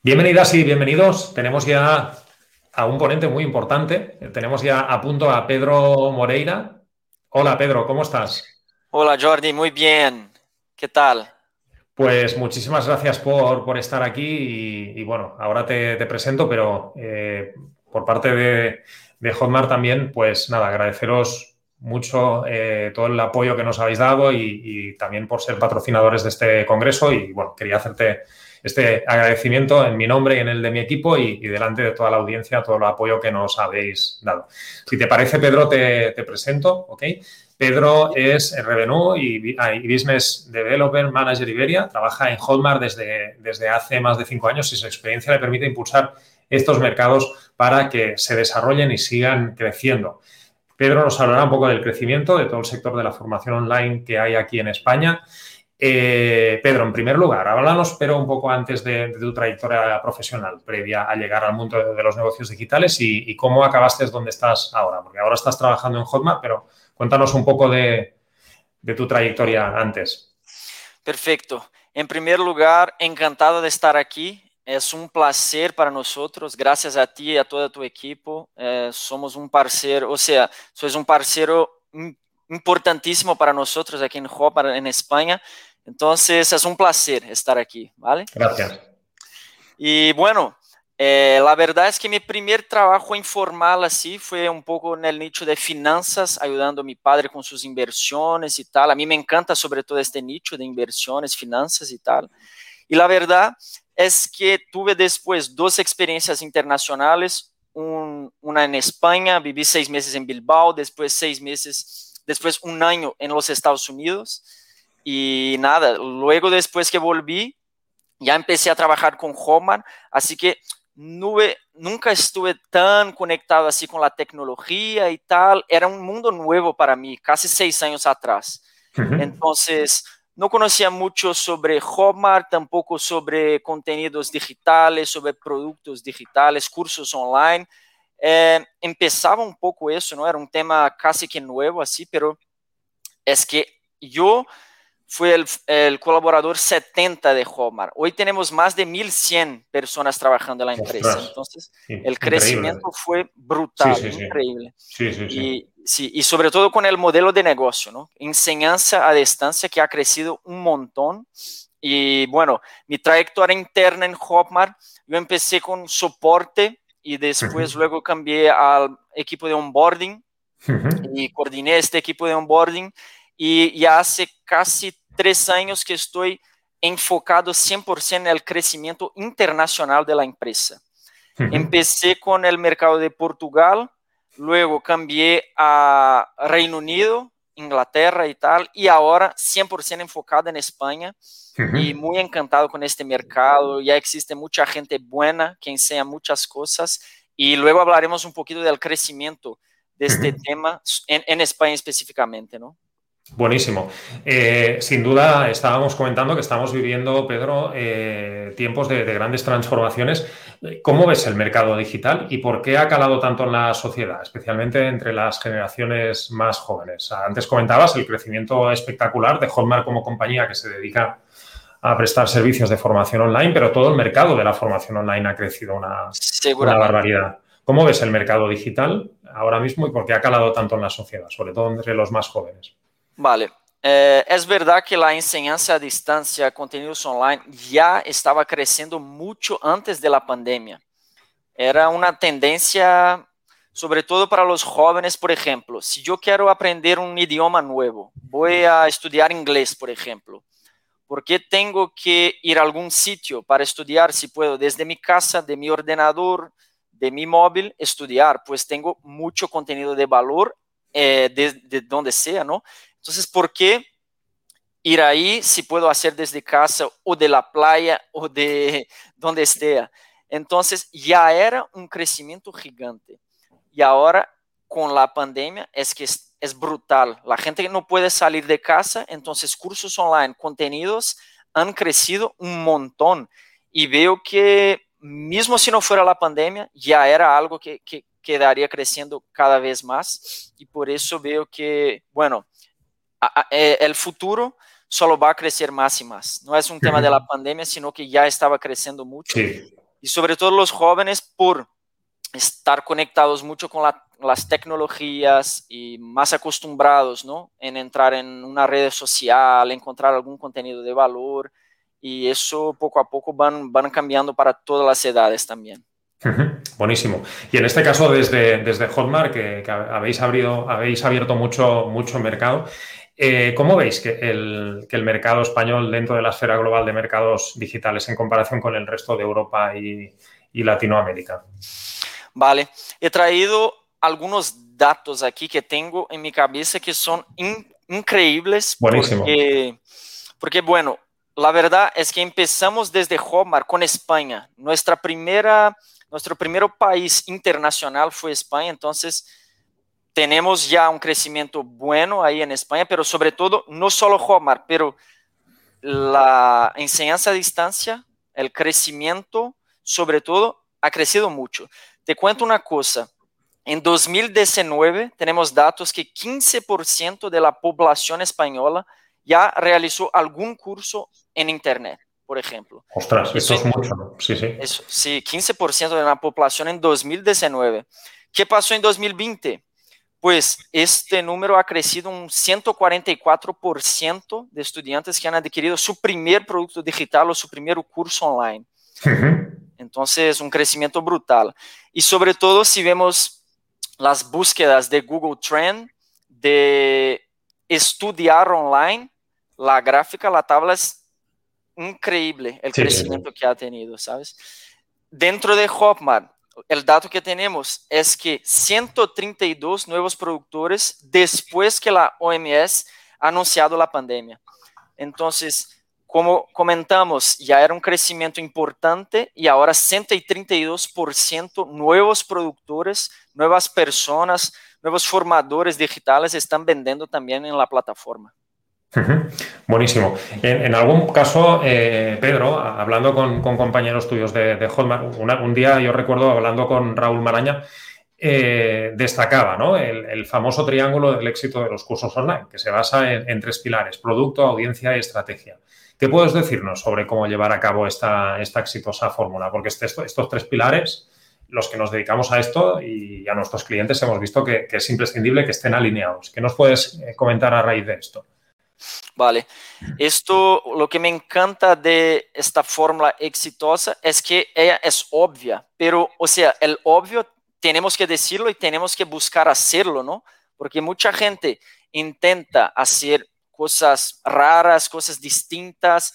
Bienvenidas y bienvenidos. Tenemos ya a un ponente muy importante. Tenemos ya a punto a Pedro Moreira. Hola Pedro, ¿cómo estás? Hola Jordi, muy bien. ¿Qué tal? Pues muchísimas gracias por, estar aquí y, bueno, ahora te, presento, pero eh, por parte de, de, Hotmart también, pues nada, agradeceros mucho eh, todo el apoyo que nos habéis dado y, y también por ser patrocinadores de este congreso y bueno, quería hacerte este agradecimiento en mi nombre y en el de mi equipo y, delante de toda la audiencia, todo el apoyo que nos habéis dado. Si te parece, Pedro, te, presento, ¿ok? Pedro es Revenue ah, y, Business Developer Manager Iberia. Trabaja en Hotmart desde, desde hace más de cinco años y su experiencia le permite impulsar estos mercados para que se desarrollen y sigan creciendo. Pedro nos hablará un poco del crecimiento de todo el sector de la formación online que hay aquí en España eh, Pedro, en primer lugar, háblanos, pero un poco antes de, tu trayectoria profesional, previa a llegar al mundo de, los negocios digitales y, cómo acabaste donde estás ahora, porque ahora estás trabajando en Hotmart, pero cuéntanos un poco de, tu trayectoria antes. Perfecto. En primer lugar, encantado de estar aquí. Es un placer para nosotros. Gracias a ti y a todo tu equipo. Eh, somos un parcero, o sea, sois un parcero importantísimo para nosotros aquí en Hotmart, en España. Entonces es un placer estar aquí, ¿vale? Gracias. Y bueno, eh, la verdad es que mi primer trabajo informal así fue un poco en el nicho de finanzas, ayudando a mi padre con sus inversiones y tal. A mí me encanta sobre todo este nicho de inversiones, finanzas y tal. Y la verdad es que tuve después dos experiencias internacionales, una en España, viví seis meses en Bilbao, después seis meses, después un año en los Estados Unidos y nada, luego después que volví, ya empecé a trabajar con Homan, así que nunca estuve tan conectado así con la tecnología y tal. Era un mundo nuevo para mí, casi seis años atrás. Entonces, no conocía mucho sobre Hotmart, tampoco sobre contenidos digitales, sobre productos digitales, cursos online. Eh, empezaba un poco eso, ¿no? Era un tema casi que nuevo así, pero es que yo fue el, colaborador 70 de Hotmart. Hoy tenemos más de 1.100 personas trabajando en la empresa. Entonces, el crecimiento fue brutal, increíble. y, y sobre todo con el modelo de negocio, ¿no? Enseñanza a distancia que ha crecido un montón. Y bueno, mi trayectoria interna en Hotmart, yo empecé con soporte y después luego cambié al equipo de onboarding y coordiné este equipo de onboarding y ya hace casi tres años que estoy enfocado 100% en el crecimiento internacional de la empresa. Empecé con el mercado de Portugal, luego cambié a Reino Unido, Inglaterra y tal, y ahora 100% enfocado en España y muy encantado con este mercado. Ya existe mucha gente buena que enseña muchas cosas y luego hablaremos un poquito del crecimiento de este tema en, en España específicamente, ¿no? Buenísimo. Eh, sin duda, estábamos comentando que estamos viviendo, Pedro, eh, tiempos de, grandes transformaciones. ¿Cómo ves el mercado digital y por qué ha calado tanto en la sociedad, especialmente entre las generaciones más jóvenes? Antes comentabas el crecimiento espectacular de Hotmart como compañía que se dedica a prestar servicios de formación online, pero todo el mercado de la formación online ha crecido una, una barbaridad. ¿Cómo ves el mercado digital ahora mismo y por qué ha calado tanto en la sociedad, sobre todo entre los más jóvenes? Vale. É, é verdade que a enseñanza a distância, contenidos online, já estava crescendo muito antes da pandemia. Era uma tendência, sobretudo para os jovens, por exemplo. Se eu quero aprender um idioma novo, vou a estudar inglês, por exemplo. ¿Por que tenho que ir a algum sítio para estudar se puedo desde mi casa, de mi ordenador, de mi móvil, estudar? Pues tenho muito conteúdo de valor eh, de, de donde sea, ¿no? Entonces, ¿por qué ir ahí si puedo hacer desde casa o de la playa o de donde esté? Entonces, ya era un crecimiento gigante. Y ahora, con la pandemia, es que es, brutal. La gente no puede salir de casa, entonces cursos online, contenidos han crecido un montón. Y veo que, mismo si no fuera la pandemia, ya era algo que, que quedaría creciendo cada vez más. Y por eso veo que, bueno, eh, el futuro solo va a crecer más y más. No es un tema de la pandemia, sino que ya estaba creciendo mucho. y sobre todo los jóvenes por estar conectados mucho con las tecnologías y más acostumbrados, ¿no? En entrar en una red social, encontrar algún contenido de valor y eso poco a poco van, van cambiando para todas las edades también. Buenísimo. Y en este caso, desde, desde Hotmart, que, habéis, abrido, habéis abierto mucho, mucho mercado, eh, ¿cómo veis que el, que el, mercado español dentro de la esfera global de mercados digitales en comparación con el resto de Europa y, y Latinoamérica? Vale, he traído algunos datos aquí que tengo en mi cabeza que son increíbles. Buenísimo. Porque, porque, bueno, la verdad es que empezamos desde Hotmart con España. Nuestra primera nuestro primer país internacional fue España, entonces tenemos ya un crecimiento bueno ahí en España, pero sobre todo, no solo Hotmart, pero la enseñanza a distancia, el crecimiento, sobre todo, ha crecido mucho. Te cuento una cosa. En 2019 tenemos datos que 15% de la población española ya realizó algún curso en Internet por ejemplo. Ostras, eso, es mucho, Sí, sí. Eso, sí, 15% de la población en 2019. ¿Qué pasó en 2020? Pues este número ha crecido un 144% de estudiantes que han adquirido su primer producto digital o su primer curso online. Entonces, un crecimiento brutal. Y sobre todo, si vemos las búsquedas de Google Trend de estudiar online, la gráfica, la tabla es increíble el crecimiento que ha tenido, ¿sabes? Dentro de Hotmart, el dato que tenemos es que 132 nuevos productores después que la OMS ha anunciado la pandemia. Entonces, como comentamos, ya era un crecimiento importante y ahora 132% nuevos productores, nuevas personas, nuevos formadores digitales están vendiendo también en la plataforma. Buenísimo. En, algún caso, eh, Pedro, hablando con, compañeros tuyos de, de Hotmart, un día yo recuerdo hablando con Raúl Maraña, eh, destacaba ¿no? el, famoso triángulo del éxito de los cursos online, que se basa en, tres pilares, producto, audiencia y estrategia. ¿Qué puedes decirnos sobre cómo llevar a cabo esta, exitosa fórmula? Porque este, estos tres pilares, los que nos dedicamos a esto y a nuestros clientes hemos visto que, que es imprescindible que estén alineados. ¿Qué nos puedes eh, comentar a raíz de esto? Vale, esto lo que me encanta de esta fórmula exitosa es que ella es obvia, pero, o sea, el obvio tenemos que decirlo y tenemos que buscar hacerlo, ¿no? Porque mucha gente intenta hacer cosas raras, cosas distintas,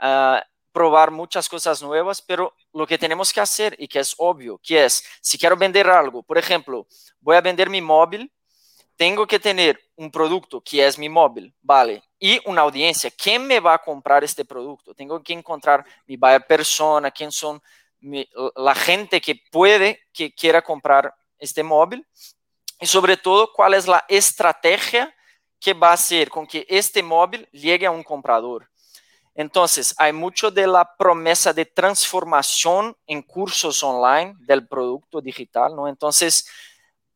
uh, probar muchas cosas nuevas, pero lo que tenemos que hacer y que es obvio, que es, si quiero vender algo, por ejemplo, voy a vender mi móvil, tengo que tener un producto que es mi móvil, ¿vale? Y una audiencia. ¿Quién me va a comprar este producto? Tengo que encontrar mi buyer persona, quién son la gente que puede, que quiera comprar este móvil. Y sobre todo, cuál es la estrategia que va a hacer con que este móvil llegue a un comprador. Entonces, hay mucho de la promesa de transformación en cursos online del producto digital, ¿no? Entonces,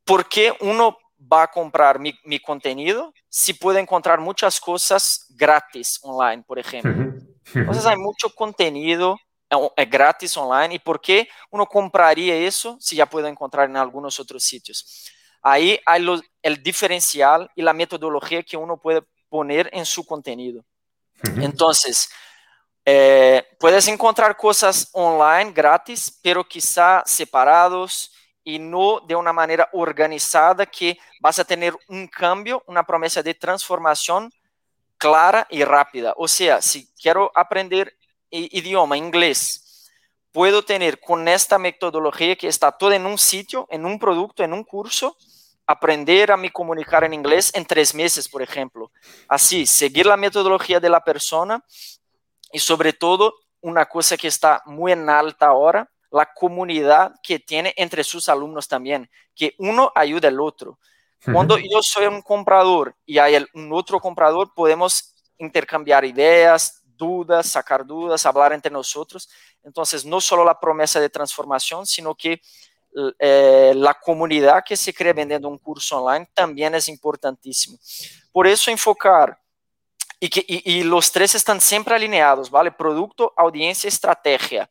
¿por qué uno va a comprar mi, contenido si puede encontrar muchas cosas gratis online, por ejemplo. Entonces hay mucho contenido eh, gratis online y por qué uno compraría eso si ya puede encontrar en algunos otros sitios. Ahí hay el diferencial y la metodología que uno puede poner en su contenido. Entonces, eh, puedes encontrar cosas online gratis, pero quizá separados, y no de una manera organizada que vas a tener un cambio, una promesa de transformación clara y rápida. O sea, si quiero aprender idioma inglés, puedo tener con esta metodología que está todo en un sitio, en un producto, en un curso, aprender a me comunicar en inglés en tres meses, por ejemplo. Así, seguir la metodología de la persona y sobre todo una cosa que está muy en alta ahora, la comunidad que tiene entre sus alumnos también, que uno ayuda al otro. Cuando yo soy un comprador y hay un otro comprador, podemos intercambiar ideas, dudas, sacar dudas, hablar entre nosotros. Entonces, no solo la promesa de transformación, sino que eh, la comunidad que se crea vendiendo un curso online también es importantísimo. Por eso enfocar y que y los tres están siempre alineados, ¿vale? Producto, audiencia, estrategia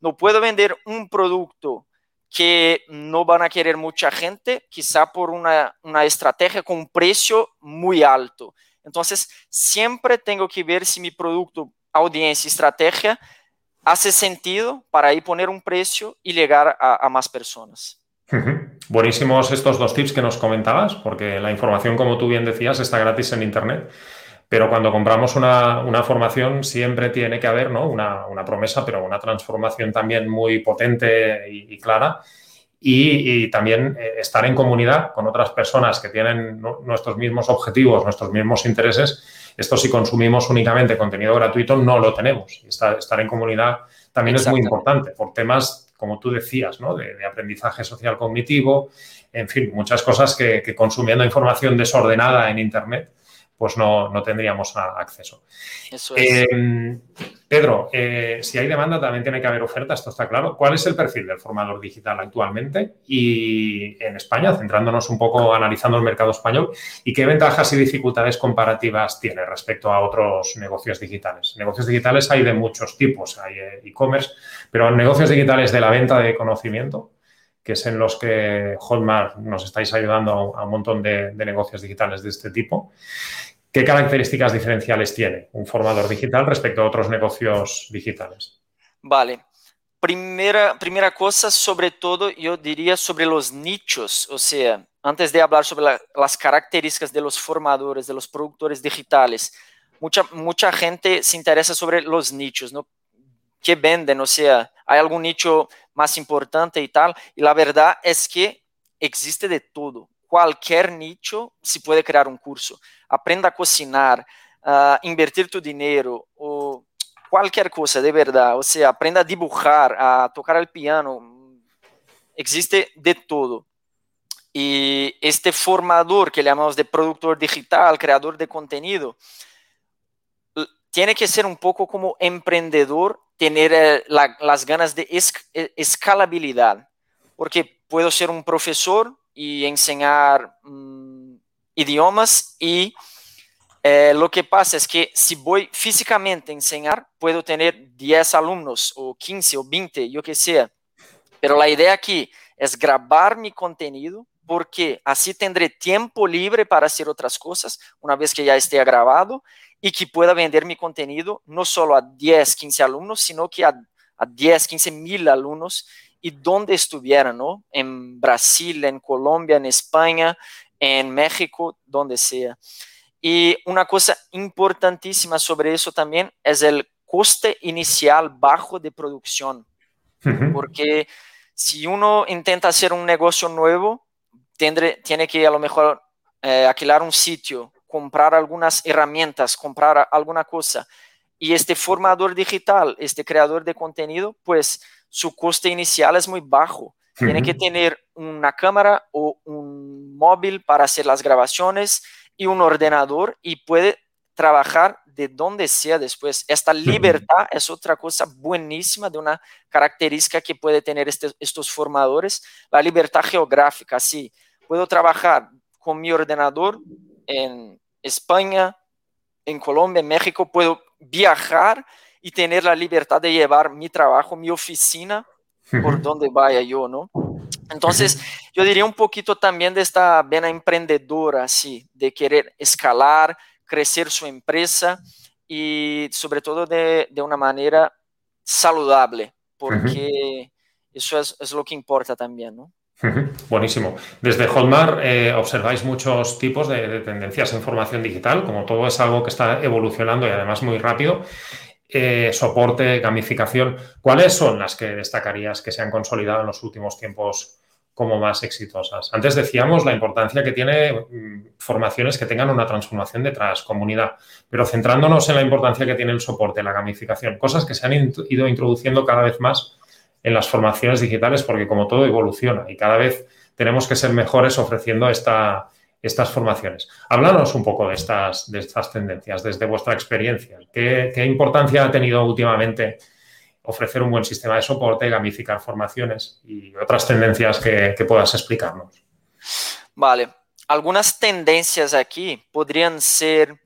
no puedo vender un producto que no van a querer mucha gente, quizá por una, estrategia con un precio muy alto. Entonces, siempre tengo que ver si mi producto, audiencia, estrategia hace sentido para ahí poner un precio y llegar a, más personas. Buenísimos estos dos tips que nos comentabas, porque la información, como tú bien decías, está gratis en Internet. Pero cuando compramos una, formación siempre tiene que haber ¿no? una, promesa, pero una transformación también muy potente y, clara. Y, también eh, estar en comunidad con otras personas que tienen nuestros mismos objetivos, nuestros mismos intereses. Esto si consumimos únicamente contenido gratuito no lo tenemos. Estar, estar en comunidad también es muy importante por temas, como tú decías, ¿no? de, aprendizaje social cognitivo, en fin, muchas cosas que, que consumiendo información desordenada en Internet pues no, no tendríamos acceso. Eso es. Em, Pedro, eh, si hay demanda también tiene que haber oferta, esto está claro. ¿Cuál es el perfil del formador digital actualmente y en España, centrándonos un poco analizando el mercado español y qué ventajas y dificultades comparativas tiene respecto a otros negocios digitales? Negocios digitales hay de muchos tipos, hay eh, e-commerce, pero negocios digitales de la venta de conocimiento, que en los que Hotmart nos estáis ayudando a un montón de, de negocios digitales de este tipo. ¿Qué características diferenciales tiene un formador digital respecto a otros negocios digitales? Vale. Primera, primera cosa, sobre todo, yo diría sobre los nichos, o sea, antes de hablar sobre las características de los formadores, de los productores digitales, mucha, mucha gente se interesa sobre los nichos, ¿no? ¿Qué venden? O sea, ¿hay algún nicho más importante y tal? Y la verdad es que existe de todo cualquier nicho se puede crear un curso. Aprenda a cocinar, a invertir tu dinero o cualquier cosa de verdad. O sea, aprenda a dibujar, a tocar el piano. Existe de todo. Y este formador que llamamos de productor digital, creador de contenido, tiene que ser un poco como emprendedor, tener eh, las ganas de eh, escalabilidad. Porque puedo ser un profesor y enseñar mm, idiomas y eh, lo que pasa es que si voy físicamente a enseñar, puedo tener 10 alumnos o 15 o 20, yo que sea. Pero la idea aquí es grabar mi contenido porque así tendré tiempo libre para hacer otras cosas una vez que ya esté grabado y que pueda vender mi contenido no solo a 10, 15 alumnos, sino que a, a 10, 15 mil alumnos y donde estuvieran, ¿no? En Brasil, en Colombia, en España, en México, donde sea. Y una cosa importantísima sobre eso también es el coste inicial bajo de producción, porque si uno intenta hacer un negocio nuevo, tendré, tiene que a lo mejor eh, alquilar un sitio, comprar algunas herramientas, comprar alguna cosa. Y este formador digital, este creador de contenido, pues su coste inicial es muy bajo. Tiene que tener una cámara o un móvil para hacer las grabaciones y un ordenador y puede trabajar de donde sea después. Esta libertad es otra cosa buenísima de una característica que puede tener este, estos formadores, la libertad geográfica. Sí, puedo trabajar con mi ordenador en España, en Colombia, en México, puedo viajar y tener la libertad de llevar mi trabajo, mi oficina, por donde vaya yo, ¿no? Entonces, yo diría un poquito también de esta vena emprendedora, así, de querer escalar, crecer su empresa y sobre todo de, de una manera saludable, porque eso es, es, lo que importa también, ¿no? Buenísimo. Desde Hotmart eh, observáis muchos tipos de, de, tendencias en formación digital, como todo es algo que está evolucionando y además muy rápido. Eh, soporte, gamificación. ¿Cuáles son las que destacarías que se han consolidado en los últimos tiempos como más exitosas? Antes decíamos la importancia que tiene mm, formaciones que tengan una transformación detrás, comunidad, pero centrándonos en la importancia que tiene el soporte, la gamificación, cosas que se han ido introduciendo cada vez más en las formaciones digitales porque como todo evoluciona y cada vez tenemos que ser mejores ofreciendo esta, estas formaciones. Háblanos un poco de estas, de estas tendencias desde vuestra experiencia. ¿Qué, importancia ha tenido últimamente ofrecer un buen sistema de soporte, gamificar formaciones y otras tendencias que, puedas explicarnos? Vale. Algunas tendencias aquí podrían ser,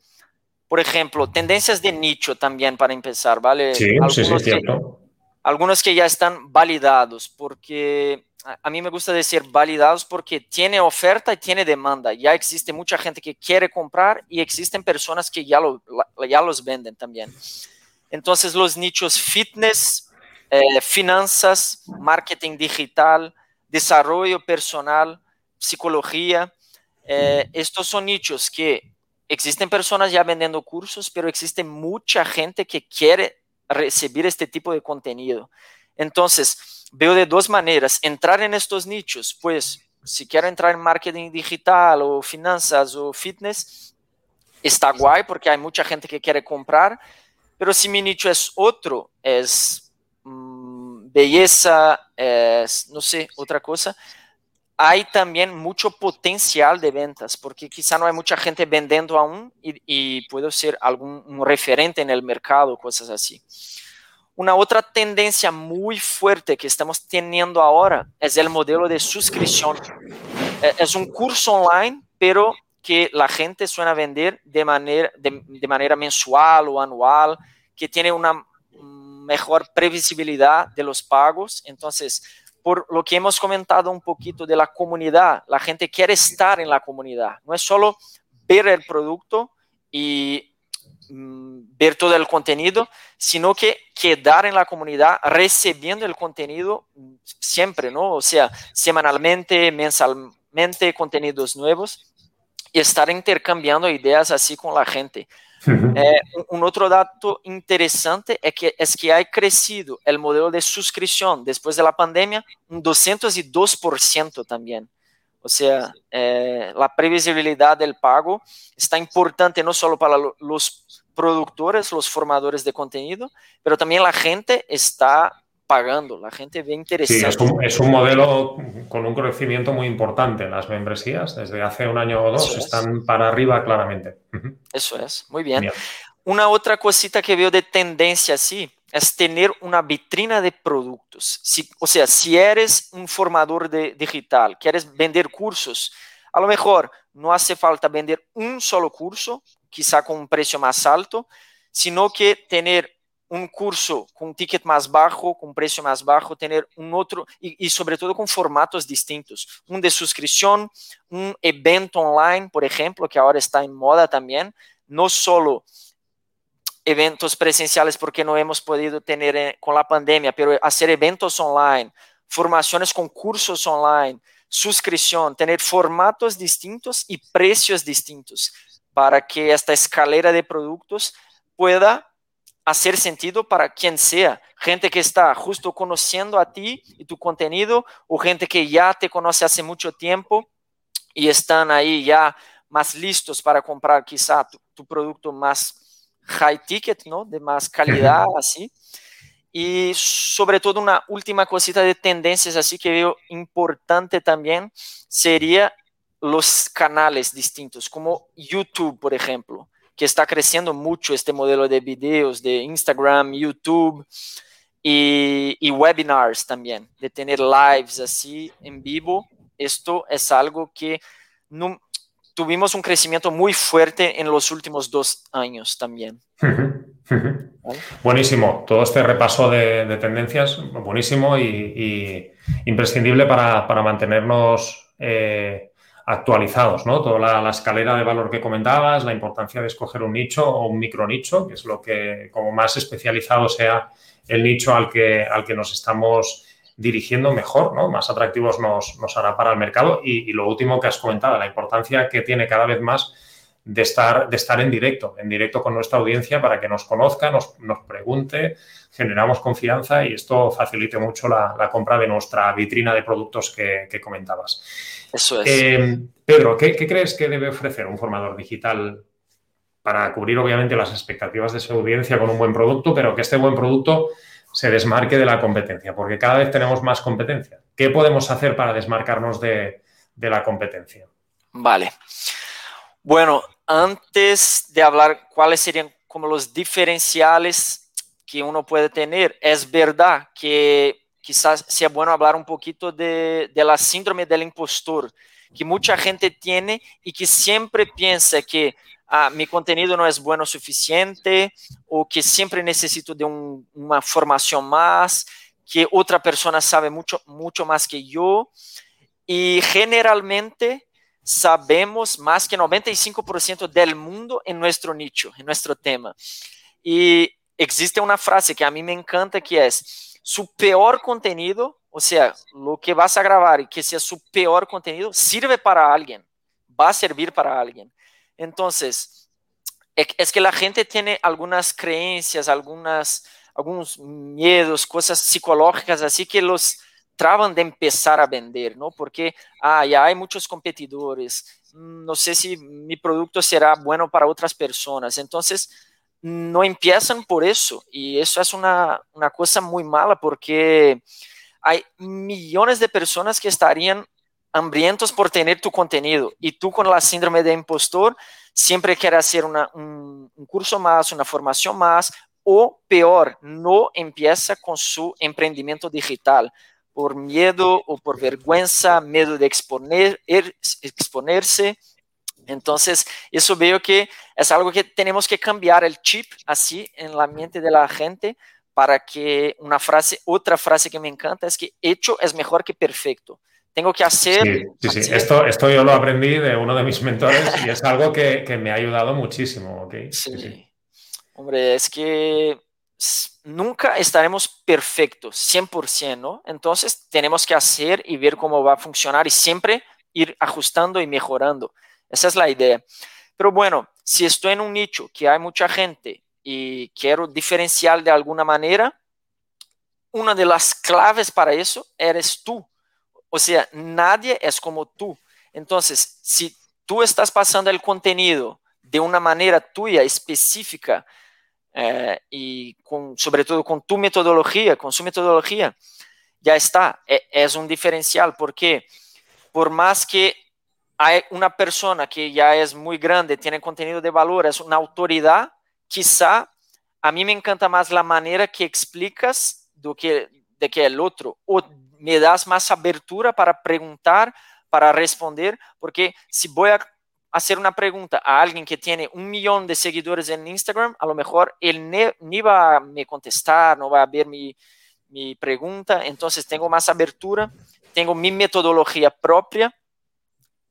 por ejemplo, tendencias de nicho también para empezar, ¿vale? Sí, sí, sí, cierto. Algunos que ya están validados, porque a mí me gusta decir validados porque tiene oferta y tiene demanda. Ya existe mucha gente que quiere comprar y existen personas que ya, lo, ya los venden también. Entonces los nichos fitness, eh, finanzas, marketing digital, desarrollo personal, psicología, eh, estos son nichos que existen personas ya vendiendo cursos, pero existe mucha gente que quiere recibir este tipo de contenido. Entonces, veo de dos maneras, entrar en estos nichos, pues si quiero entrar en marketing digital o finanzas o fitness, está guay porque hay mucha gente que quiere comprar, pero si mi nicho es otro, es mmm, belleza, es, no sé, otra cosa, hay también mucho potencial de ventas, porque quizá no hay mucha gente vendiendo aún y, y puedo ser algún un referente en el mercado, cosas así. Una otra tendencia muy fuerte que estamos teniendo ahora es el modelo de suscripción. E, es un curso online, pero que la gente suena vender de manera, de, de manera mensual o anual, que tiene una mejor previsibilidad de los pagos. Entonces, por lo que hemos comentado un poquito de la comunidad, la gente quiere estar en la comunidad. No es solo ver el producto y Mm, ver todo el contenido, sino que quedar en la comunidad recibiendo el contenido mm, siempre, ¿no? O sea, semanalmente, mensualmente, contenidos nuevos y estar intercambiando ideas así con la gente. Eh, un otro dato interesante es que, es que ha crecido el modelo de suscripción después de la pandemia un 202% también. O sea, eh, la previsibilidad del pago está importante no solo para los productores, los formadores de contenido, pero también la gente está pagando, la gente ve interesante. Sí, es un, modelo con un crecimiento muy importante. Las membresías, desde hace un año o dos, están para arriba claramente. Eso es, muy bien. Una otra cosita que veo de tendencia así es tener una vitrina de productos. Si, o sea, si eres un formador de, digital, quieres vender cursos, a lo mejor no hace falta vender un solo curso, quizá con un precio más alto, sino que tener un curso con ticket más bajo, con precio más bajo, tener un otro y, y, sobre todo con formatos distintos. Un de suscripción, un evento online, por ejemplo, que ahora está en moda también, no solo eventos presenciales porque no hemos podido tener eh, con la pandemia, pero hacer eventos online, formaciones con cursos online, suscripción, tener formatos distintos y precios distintos para que esta escalera de productos pueda hacer sentido para quien sea, gente que está justo conociendo a ti y tu contenido o gente que ya te conoce hace mucho tiempo y están ahí ya más listos para comprar quizá tu, tu producto más high ticket, ¿no? De más calidad, así. Y sobre todo una última cosita de tendencias así que veo importante también sería los canales distintos, como YouTube, por ejemplo, que está creciendo mucho este modelo de videos de Instagram, YouTube y, y webinars también, de tener lives así en vivo. Esto es algo que no, tuvimos un crecimiento muy fuerte en los últimos dos años también. Buenísimo, todo este repaso de, tendencias, buenísimo y, imprescindible para, mantenernos eh, actualizados, ¿no? Toda la, escalera de valor que comentabas, la importancia de escoger un nicho o un micro nicho, que es lo que, como más especializado sea el nicho al que, al que nos estamos dirigiendo mejor, ¿no? más atractivos nos, hará para el mercado. Y, lo último que has comentado, la importancia que tiene cada vez más de estar, de estar en directo, en directo con nuestra audiencia para que nos conozca, nos, pregunte, generamos confianza y esto facilite mucho la, compra de nuestra vitrina de productos que, comentabas. Eso es. Eh, Pedro, ¿qué, ¿qué, crees que debe ofrecer un formador digital para cubrir obviamente las expectativas de su audiencia con un buen producto, pero que este buen producto se desmarque de la competencia, porque cada vez tenemos más competencia. ¿Qué podemos hacer para desmarcarnos de, la competencia? Vale. Bueno, antes de hablar cuáles serían como los diferenciales que uno puede tener, es verdad que quizás sea bueno hablar un poquito de, la síndrome del impostor, que mucha gente tiene y que siempre piensa que ah, mi contenido no es bueno suficiente o que siempre necesito de una formación más, que otra persona sabe mucho, mucho más que yo. Y generalmente sabemos más que 95% del mundo en nuestro nicho, en nuestro tema. Y existe una frase que a mí me encanta que es, su peor contenido, o sea, lo que vas a grabar y que sea su peor contenido, sirve para alguien, va a servir para alguien. Entonces, es que la gente tiene algunas creencias, algunas, algunos miedos, cosas psicológicas así que los traban de empezar a vender, ¿no? Porque ah, ya hay muchos competidores, no sé si mi producto será bueno para otras personas. Entonces, no empiezan por eso. Y eso es una, una cosa muy mala porque hay millones de personas que estarían hambrientos por tener tu contenido y tú con la síndrome de impostor siempre quieres hacer un, un, curso más, una formación más o peor, no empieza con su emprendimiento digital por miedo o por vergüenza, miedo de exponer, er, exponerse. Entonces, eso veo que es algo que tenemos que cambiar el chip así en la mente de la gente para que una frase, otra frase que me encanta es que hecho es mejor que perfecto. Tengo que hacer... Sí, sí, Esto, esto yo lo aprendí de uno de mis mentores y es algo que, que me ha ayudado muchísimo. ¿okay? sí. Hombre, es que nunca estaremos perfectos, 100%, ¿no? Entonces tenemos que hacer y ver cómo va a funcionar y siempre ir ajustando y mejorando. Esa es la idea. Pero bueno, si estoy en un nicho que hay mucha gente y quiero diferenciar de alguna manera, una de las claves para eso eres tú. O sea, nadie es como tú. Entonces, si tú estás pasando el contenido de una manera tuya específica, eh, y con, sobre todo con tu metodología, con su metodología, ya está, e, es un diferencial, porque por más que hay una persona que ya es muy grande, tiene contenido de valor, es una autoridad, quizá a mí me encanta más la manera que explicas do que, de que el otro, o me das más abertura para preguntar, para responder, porque si voy a hacer una pregunta a alguien que tiene un millón de seguidores en Instagram, a lo mejor él ni va a me contestar, no va a ver mi, mi pregunta, entonces tengo más abertura, tengo mi metodología propia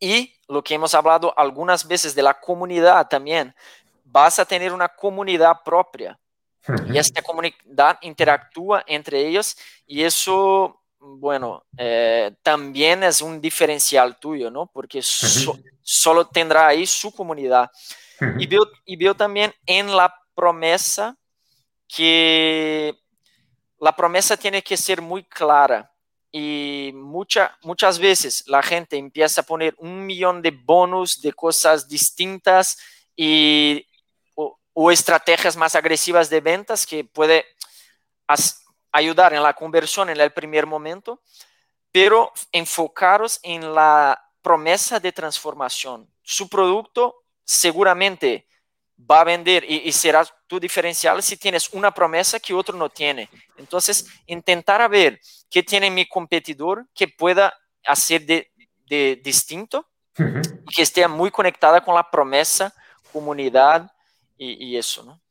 y lo que hemos hablado algunas veces de la comunidad también, vas a tener una comunidad propia y esta comunidad interactúa entre ellos y eso bueno, eh, también es un diferencial tuyo, ¿no? Porque solo tendrá ahí su comunidad. y, veo, y veo también en la promesa que la promesa tiene que ser muy clara. Y mucha, muchas veces la gente empieza a poner un millón de bonus de cosas distintas y, o, o estrategias más agresivas de ventas que puede ayudar en la conversión en el primer momento, pero enfocaros en la promesa de transformación. Su producto seguramente va a vender y, será tu diferencial si tienes una promesa que otro no tiene. Entonces, intentar a ver qué tiene mi competidor que pueda hacer de, distinto y que esté muy conectada con la promesa, comunidad y, eso, ¿no?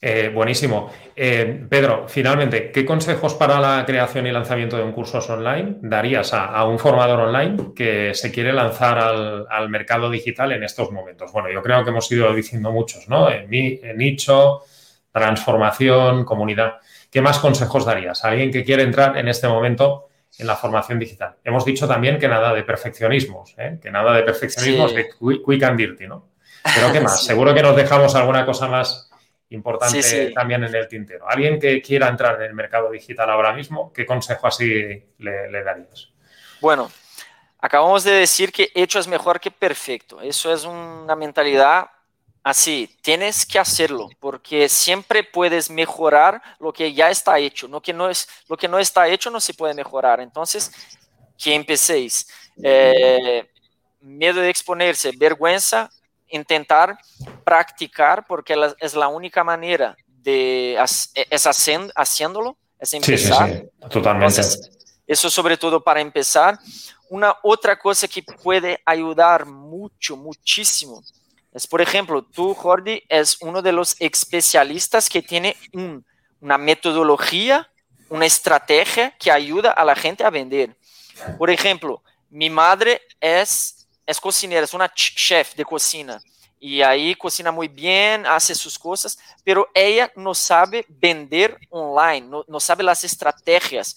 Eh, buenísimo. Eh, Pedro, finalmente, ¿qué consejos para la creación y lanzamiento de un curso online darías a, un formador online que se quiere lanzar al, mercado digital en estos momentos? Bueno, yo creo que hemos ido diciendo muchos, ¿no? En, nicho, transformación, comunidad. ¿Qué más consejos darías a alguien que quiere entrar en este momento en la formación digital? Hemos dicho también que nada de perfeccionismos, ¿eh? que nada de perfeccionismos de quick and dirty, ¿no? Pero ¿qué más? Seguro que nos dejamos alguna cosa más importante también en el tintero. Alguien que quiera entrar en el mercado digital ahora mismo, ¿qué consejo así le, darías? Bueno, acabamos de decir que hecho es mejor que perfecto. Eso es una mentalidad así. Tienes que hacerlo porque siempre puedes mejorar lo que ya está hecho. Lo que no, es, lo que no está hecho no se puede mejorar. Entonces, que empecéis. Eh, miedo de exponerse, vergüenza, intentar practicar porque es la única manera de es haciéndolo, es empezar. Sí, sí, Totalmente. eso sobre todo para empezar. Una otra cosa que puede ayudar mucho, muchísimo, Es, por ejemplo, tú, Jordi, es uno de los especialistas que tiene una metodología, una estrategia que ayuda a la gente a vender. Por ejemplo, mi madre es, es cocinera, es una chef de cocina. Y ahí cocina muy bien, hace sus cosas, pero ella no sabe vender online, no, no sabe las estrategias,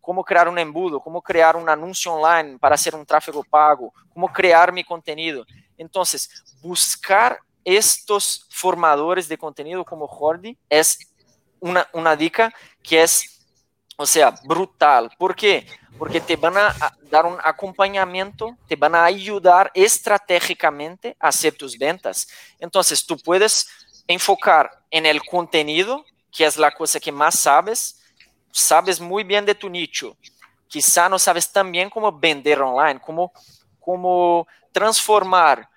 cómo crear un embudo, cómo crear un anuncio online para hacer un tráfego pago, cómo crear mi contenido. Entonces, buscar estos formadores de contenido como Jordi es una, una dica que es, o sea, brutal. ¿Por qué? Porque te van a dar un acompañamiento, te van a ayudar estratégicamente a hacer tus ventas. Entonces, tú puedes enfocar en el contenido, que es la cosa que más sabes, sabes muy bien de tu nicho. Quizá no sabes tan bien cómo vender online, cómo, cómo transformar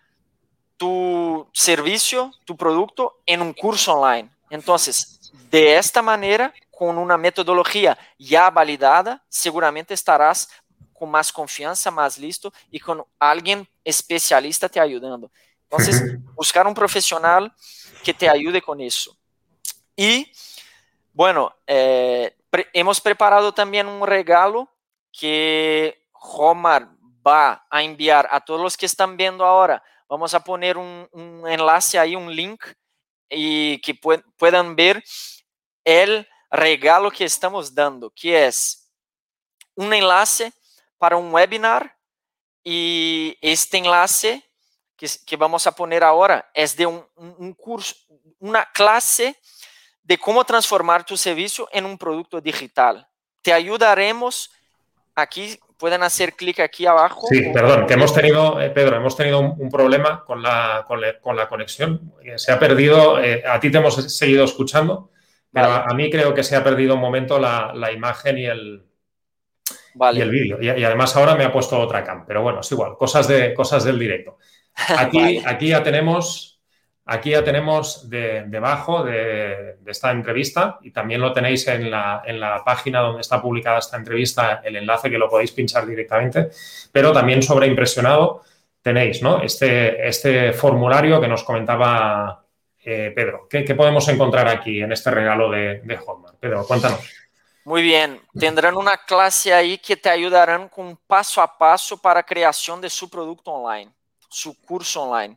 tu servicio, tu producto en un curso online. Entonces, de esta manera, con una metodología ya validada, seguramente estarás con más confianza, más listo y con alguien especialista te ayudando. Entonces, buscar un profesional que te ayude con eso. Y, bueno, eh, hemos preparado también un regalo que Romar va a enviar a todos los que están viendo ahora. Vamos a poner un, enlace ahí, un link, y que puedan ver el regalo que estamos dando, que es un enlace para un webinar y este enlace que, vamos a poner ahora es de un, curso, una clase de cómo transformar tu servicio en un producto digital. Te ayudaremos aquí, pueden hacer clic aquí abajo. Sí, perdón, que hemos tenido, eh, Pedro, hemos tenido un, problema con la, con, la, conexión. Se ha perdido, eh, a ti te hemos seguido escuchando, pero a, mí creo que se ha perdido un momento la, imagen y el, y el vídeo. Y, además ahora me ha puesto otra cam, pero bueno, es igual, cosas, de, cosas del directo. Aquí, aquí ya tenemos Aquí ya tenemos debajo de, esta entrevista y también lo tenéis en la, página donde está publicada esta entrevista, el enlace que lo podéis pinchar directamente, pero también sobre impresionado tenéis ¿no? este, este formulario que nos comentaba eh, Pedro. ¿Qué, podemos encontrar aquí en este regalo de, de? Pedro, cuéntanos. Muy bien, tendrán una clase ahí que te ayudarán con paso a paso para creación de su producto online, su curso online.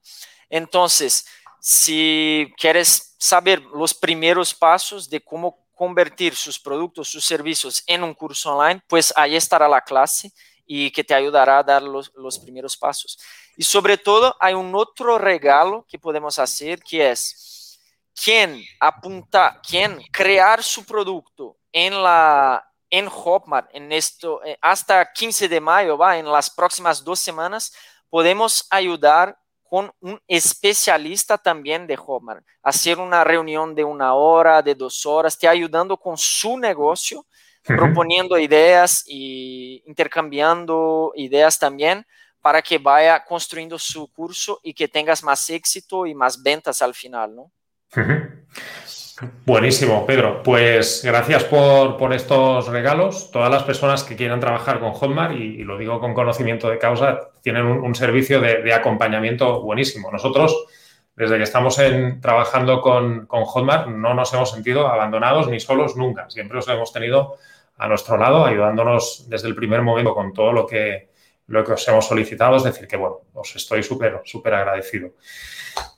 Entonces, si quieres saber los primeros pasos de cómo convertir sus productos, sus servicios en un curso online, pues ahí estará la clase y que te ayudará a dar los, los primeros pasos. Y sobre todo hay un otro regalo que podemos hacer que es quien apunta, quien crear su producto en la en Hotmart en esto eh, hasta 15 de mayo, va, en las próximas dos semanas podemos ayudar con un especialista también de Hotmart, hacer una reunión de una hora, de dos horas, te ayudando con su negocio, proponiendo ideas y intercambiando ideas también para que vaya construyendo su curso y que tengas más éxito y más ventas al final, ¿no? Buenísimo, Pedro. Pues gracias por, estos regalos. Todas las personas que quieran trabajar con Hotmart, y, lo digo con conocimiento de causa, tienen un, servicio de, acompañamiento buenísimo. Nosotros, desde que estamos en, trabajando con, con, Hotmart, no nos hemos sentido abandonados ni solos nunca. Siempre os hemos tenido a nuestro lado, ayudándonos desde el primer momento con todo lo que, lo que os hemos solicitado. Es decir, que bueno, os estoy súper, súper agradecido.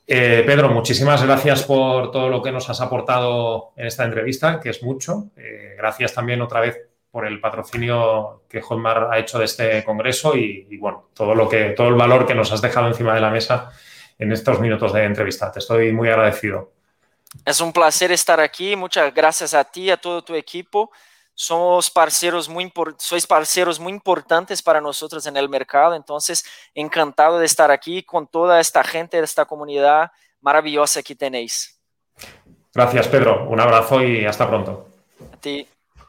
Eh, Pedro, muchísimas gracias por todo lo que nos has aportado en esta entrevista, que es mucho. Eh, gracias también otra vez por el patrocinio que Hotmart ha hecho de este congreso y, bueno, todo lo que, todo el valor que nos has dejado encima de la mesa en estos minutos de entrevista. Te estoy muy agradecido. Es un placer estar aquí. Muchas gracias a ti, a todo tu equipo somos parceros muy sois parceros muy importantes para nosotros en el mercado, entonces encantado de estar aquí con toda esta gente esta comunidad maravillosa que tenéis. Gracias, Pedro. Un abrazo y hasta pronto. A ti.